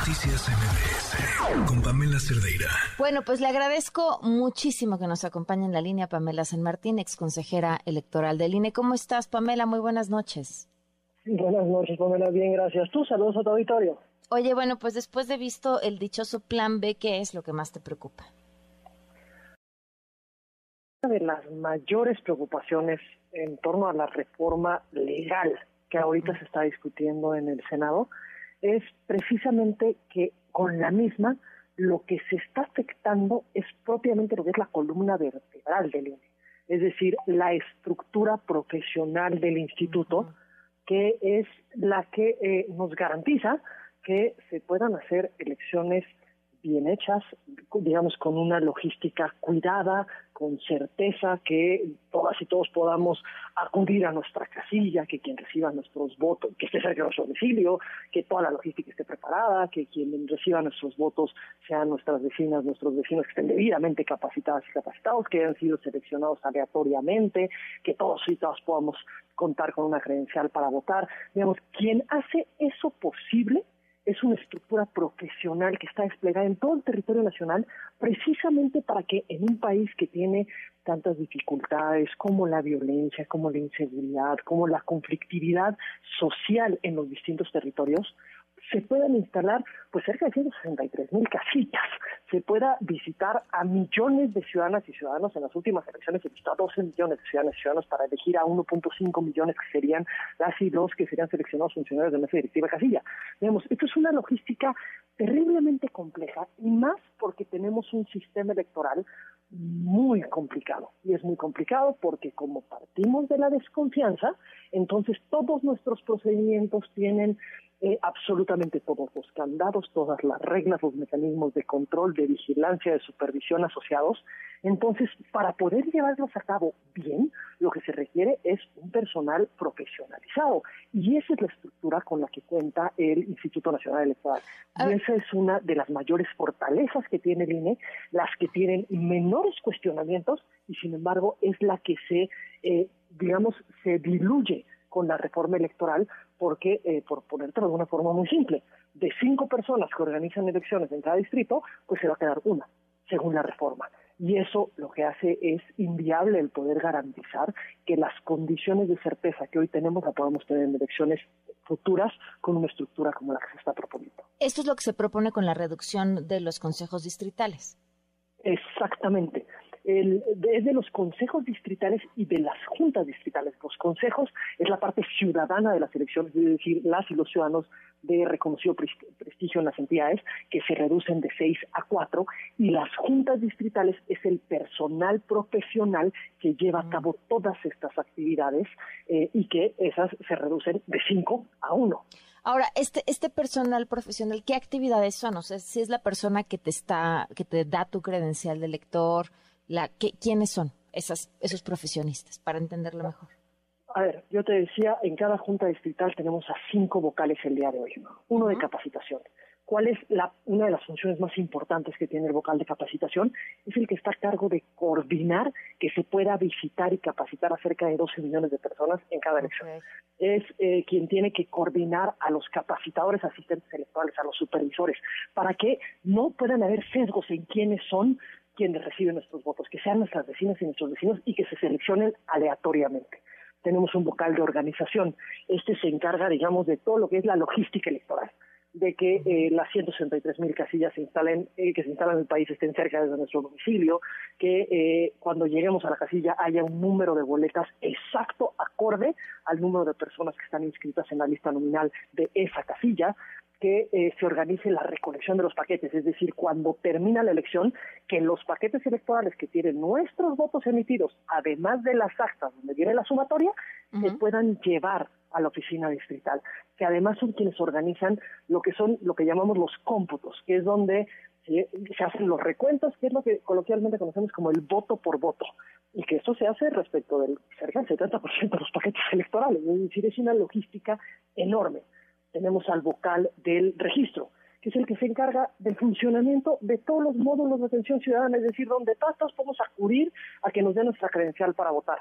Noticias MBS con Pamela Cerdeira. Bueno, pues le agradezco muchísimo que nos acompañe en la línea Pamela San Martín, ex consejera electoral del INE. ¿Cómo estás, Pamela? Muy buenas noches. Buenas noches, Pamela. Bien, gracias. Tú, saludos a tu auditorio. Oye, bueno, pues después de visto el dichoso plan B, ¿qué es lo que más te preocupa? Una de las mayores preocupaciones en torno a la reforma legal que ahorita se está discutiendo en el Senado es precisamente que con la misma lo que se está afectando es propiamente lo que es la columna vertebral del INE, es decir, la estructura profesional del instituto, que es la que eh, nos garantiza que se puedan hacer elecciones bien hechas, digamos, con una logística cuidada, con certeza que todas y todos podamos acudir a nuestra casilla, que quien reciba nuestros votos, que esté cerca de nuestro domicilio, que toda la logística esté preparada, que quien reciba nuestros votos sean nuestras vecinas, nuestros vecinos que estén debidamente capacitadas y capacitados, que hayan sido seleccionados aleatoriamente, que todos y todas podamos contar con una credencial para votar. Digamos, quien hace eso posible es una estructura profesional que está desplegada en todo el territorio nacional precisamente para que en un país que tiene tantas dificultades como la violencia, como la inseguridad, como la conflictividad social en los distintos territorios, se puedan instalar pues cerca de 163 mil casitas, se pueda visitar a millones de ciudadanas y ciudadanos. En las últimas elecciones se visitó a 12 millones de ciudadanas y ciudadanos para elegir a 1.5 millones que serían las y los que serían seleccionados funcionarios de mesa directiva casilla. Digamos, esto es una logística terriblemente compleja y más porque tenemos un sistema electoral muy complicado. Y es muy complicado porque como partimos de la desconfianza, entonces todos nuestros procedimientos tienen eh, absolutamente todos los candados, todas las reglas, los mecanismos de control, de vigilancia, de supervisión asociados. Entonces, para poder llevarlos a cabo bien, lo que se requiere es un personal profesionalizado. Y esa es la estructura con la que cuenta el Instituto Nacional Electoral. Y esa es una de las mayores fortalezas que tiene el INE, las que tienen menores cuestionamientos y, sin embargo, es la que se, eh, digamos, se diluye con la reforma electoral, porque, eh, por ponértelo de una forma muy simple, de cinco personas que organizan elecciones en cada distrito, pues se va a quedar una, según la reforma. Y eso lo que hace es inviable el poder garantizar que las condiciones de certeza que hoy tenemos la podamos tener en elecciones futuras con una estructura como la que se está proponiendo. Esto es lo que se propone con la reducción de los consejos distritales. Exactamente el, es de los consejos distritales y de las juntas distritales. Los consejos es la parte ciudadana de las elecciones, es decir, las y los ciudadanos de reconocido prestigio en las entidades, que se reducen de seis a cuatro, y las juntas distritales es el personal profesional que lleva a mm. cabo todas estas actividades eh, y que esas se reducen de cinco a uno. Ahora, este, este personal profesional, ¿qué actividades son? O sea, si es la persona que te está, que te da tu credencial de lector, la, ¿quiénes son esas, esos profesionistas para entenderlo mejor? A ver, yo te decía, en cada junta distrital tenemos a cinco vocales el día de hoy. Uno de capacitación. ¿Cuál es la, una de las funciones más importantes que tiene el vocal de capacitación? Es el que está a cargo de coordinar que se pueda visitar y capacitar a cerca de 12 millones de personas en cada elección. Es eh, quien tiene que coordinar a los capacitadores, asistentes electorales, a los supervisores, para que no puedan haber sesgos en quiénes son quienes reciben nuestros votos, que sean nuestras vecinas y nuestros vecinos y que se seleccionen aleatoriamente. Tenemos un vocal de organización. Este se encarga, digamos, de todo lo que es la logística electoral de que eh, las 163 mil casillas se instalen, eh, que se instalan en el país estén cerca de nuestro domicilio, que eh, cuando lleguemos a la casilla haya un número de boletas exacto, acorde al número de personas que están inscritas en la lista nominal de esa casilla, que eh, se organice la recolección de los paquetes, es decir, cuando termina la elección, que los paquetes electorales que tienen nuestros votos emitidos, además de las actas donde viene la sumatoria, se puedan llevar a la oficina distrital, que además son quienes organizan lo que son lo que llamamos los cómputos, que es donde se, hacen los recuentos, que es lo que coloquialmente conocemos como el voto por voto, y que eso se hace respecto del cerca del 70% de los paquetes electorales, es decir, es una logística enorme tenemos al vocal del registro, que es el que se encarga del funcionamiento de todos los módulos de atención ciudadana, es decir, donde todos podemos acudir a que nos den nuestra credencial para votar.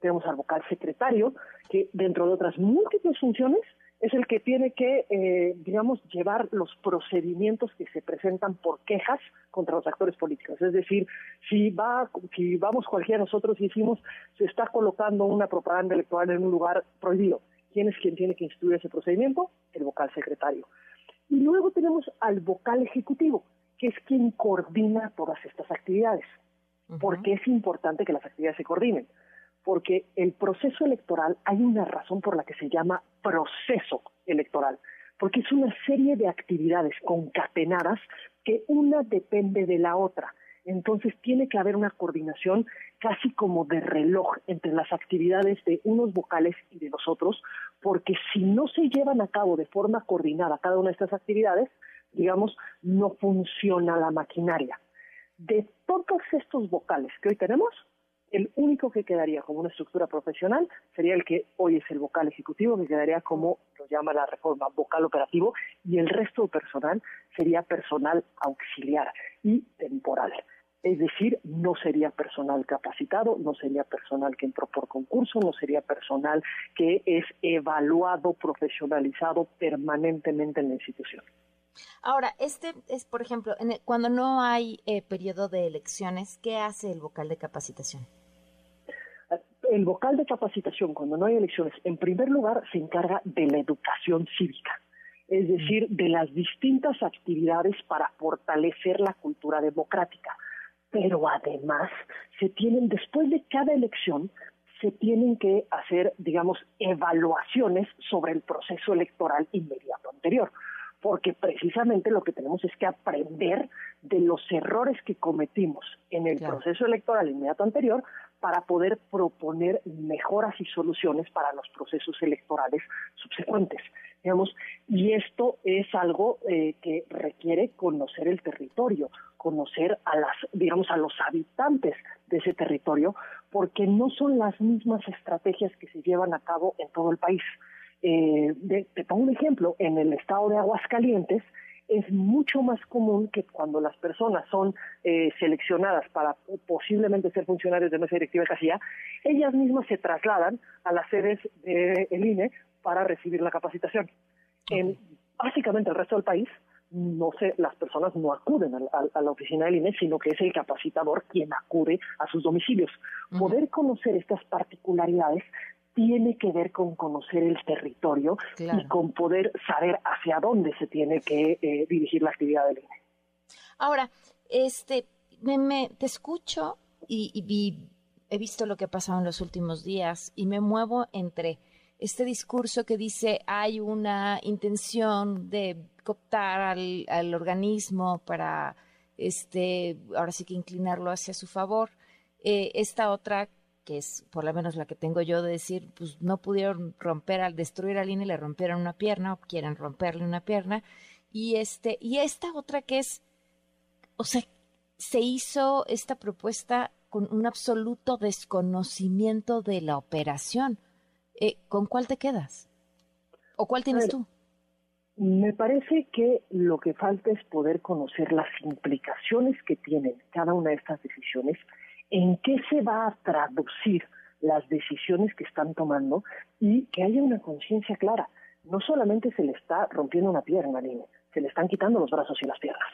Tenemos al vocal secretario, que dentro de otras múltiples funciones es el que tiene que, eh, digamos, llevar los procedimientos que se presentan por quejas contra los actores políticos. Es decir, si va, si vamos cualquiera nosotros y decimos se está colocando una propaganda electoral en un lugar prohibido, ¿quién es quien tiene que instruir ese procedimiento? El vocal secretario. Y luego tenemos al vocal ejecutivo, que es quien coordina todas estas actividades. Porque es importante que las actividades se coordinen porque el proceso electoral hay una razón por la que se llama proceso electoral, porque es una serie de actividades concatenadas que una depende de la otra. Entonces tiene que haber una coordinación casi como de reloj entre las actividades de unos vocales y de los otros, porque si no se llevan a cabo de forma coordinada cada una de estas actividades, digamos, no funciona la maquinaria. De todos estos vocales que hoy tenemos, el único que quedaría como una estructura profesional sería el que hoy es el vocal ejecutivo, que quedaría como lo llama la reforma vocal operativo, y el resto personal sería personal auxiliar y temporal. Es decir, no sería personal capacitado, no sería personal que entró por concurso, no sería personal que es evaluado, profesionalizado permanentemente en la institución. Ahora, este es, por ejemplo, cuando no hay eh, periodo de elecciones, ¿qué hace el vocal de capacitación? el vocal de capacitación, cuando no hay elecciones, en primer lugar se encarga de la educación cívica, es decir, de las distintas actividades para fortalecer la cultura democrática. Pero además, se tienen, después de cada elección, se tienen que hacer, digamos, evaluaciones sobre el proceso electoral inmediato anterior porque precisamente lo que tenemos es que aprender de los errores que cometimos en el proceso electoral inmediato anterior para poder proponer mejoras y soluciones para los procesos electorales subsecuentes. Digamos, y esto es algo eh, que requiere conocer el territorio, conocer a las, digamos, a los habitantes de ese territorio, porque no son las mismas estrategias que se llevan a cabo en todo el país. Eh, te pongo un ejemplo, en el estado de Aguascalientes, es mucho más común que cuando las personas son eh, seleccionadas para posiblemente ser funcionarios de mesa directiva de casilla, ellas mismas se trasladan a las sedes del INE para recibir la capacitación. En básicamente el resto del país, no sé, las personas no acuden a, la oficina del INE, sino que es el capacitador quien acude a sus domicilios. Poder conocer estas particularidades tiene que ver con conocer el territorio y con poder saber hacia dónde se tiene que eh, dirigir la actividad del INE. Ahora, este, me, te escucho y, he visto lo que ha pasado en los últimos días y me muevo entre este discurso que dice hay una intención de cooptar al, al organismo para este ahora sí que inclinarlo hacia su favor eh, esta otra que es por lo menos la que tengo yo de decir, pues no pudieron romper al destruir al INE, le rompieron una pierna o quieren romperle una pierna. Y este, y esta otra que es, o sea, se hizo esta propuesta con un absoluto desconocimiento de la operación. Eh, ¿Con cuál te quedas? ¿O cuál tienes tú? Me parece que lo que falta es poder conocer las implicaciones que tienen cada una de estas decisiones en qué se va a traducir las decisiones que están tomando y que haya una conciencia clara. No solamente se le está rompiendo una pierna, Aline, se le están quitando los brazos y las piernas.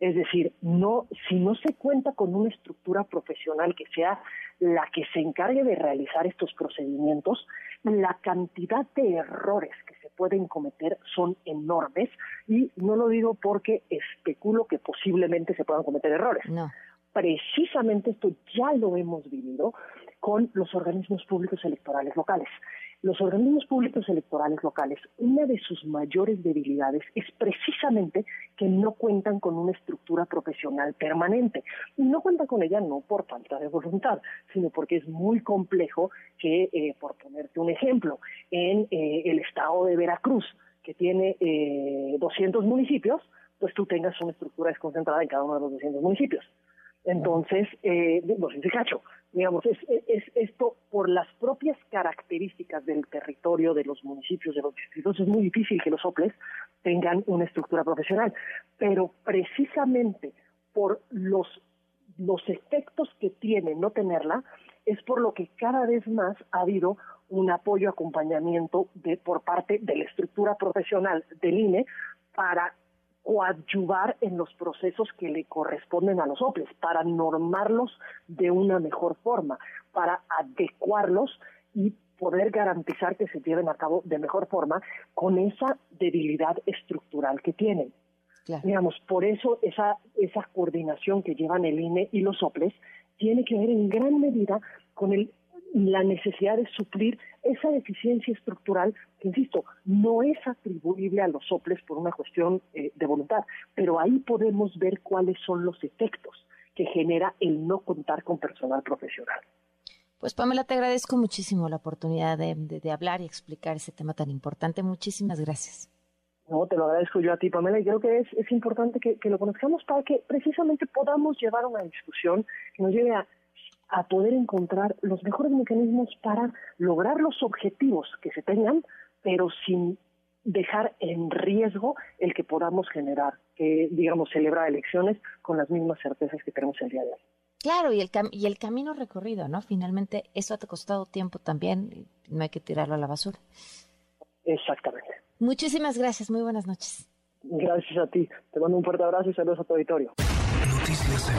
Es decir, no, si no se cuenta con una estructura profesional que sea la que se encargue de realizar estos procedimientos, la cantidad de errores que se pueden cometer son enormes y no lo digo porque especulo que posiblemente se puedan cometer errores. No precisamente esto ya lo hemos vivido con los organismos públicos electorales locales. Los organismos públicos electorales locales, una de sus mayores debilidades es precisamente que no cuentan con una estructura profesional permanente. Y no cuentan con ella no por falta de voluntad, sino porque es muy complejo que, eh, por ponerte un ejemplo, en eh, el estado de Veracruz, que tiene eh, 200 municipios, pues tú tengas una estructura desconcentrada en cada uno de los 200 municipios. Entonces, eh, no sé cacho, digamos, es, es, esto por las características del territorio, de los municipios, de los distritos, es muy difícil que los OPLES tengan una estructura profesional, pero precisamente por los, los efectos que tiene no tenerla, es por lo que cada vez más ha habido un apoyo, acompañamiento de, por parte de la estructura profesional del INE para coadyuvar en los procesos que le corresponden a los OPLES, para normarlos de una mejor forma, para adecuarlos y poder garantizar que se lleven a cabo de mejor forma con esa debilidad estructural que tienen. Digamos, por eso esa, esa coordinación que llevan el INE y los OPLES tiene que ver en gran medida con el la necesidad de suplir esa deficiencia estructural que, insisto, no es atribuible a los soples por una cuestión eh, de voluntad, pero ahí podemos ver cuáles son los efectos que genera el no contar con personal profesional. Pues Pamela, te agradezco muchísimo la oportunidad de, hablar y explicar ese tema tan importante. Muchísimas gracias. No, te lo agradezco yo a ti, Pamela, y creo que es, importante que, lo conozcamos para que precisamente podamos llevar una discusión que nos lleve a a poder encontrar los mejores mecanismos para lograr los objetivos que se tengan, pero sin dejar en riesgo el que podamos generar, que digamos celebrar elecciones con las mismas certezas que tenemos el día de hoy. Claro, y el, y el camino recorrido, ¿no? Finalmente, eso te ha costado tiempo también, no hay que tirarlo a la basura. Exactamente. Muchísimas gracias, muy buenas noches. Gracias a ti. Te mando un fuerte abrazo y saludos a tu auditorio. Noticias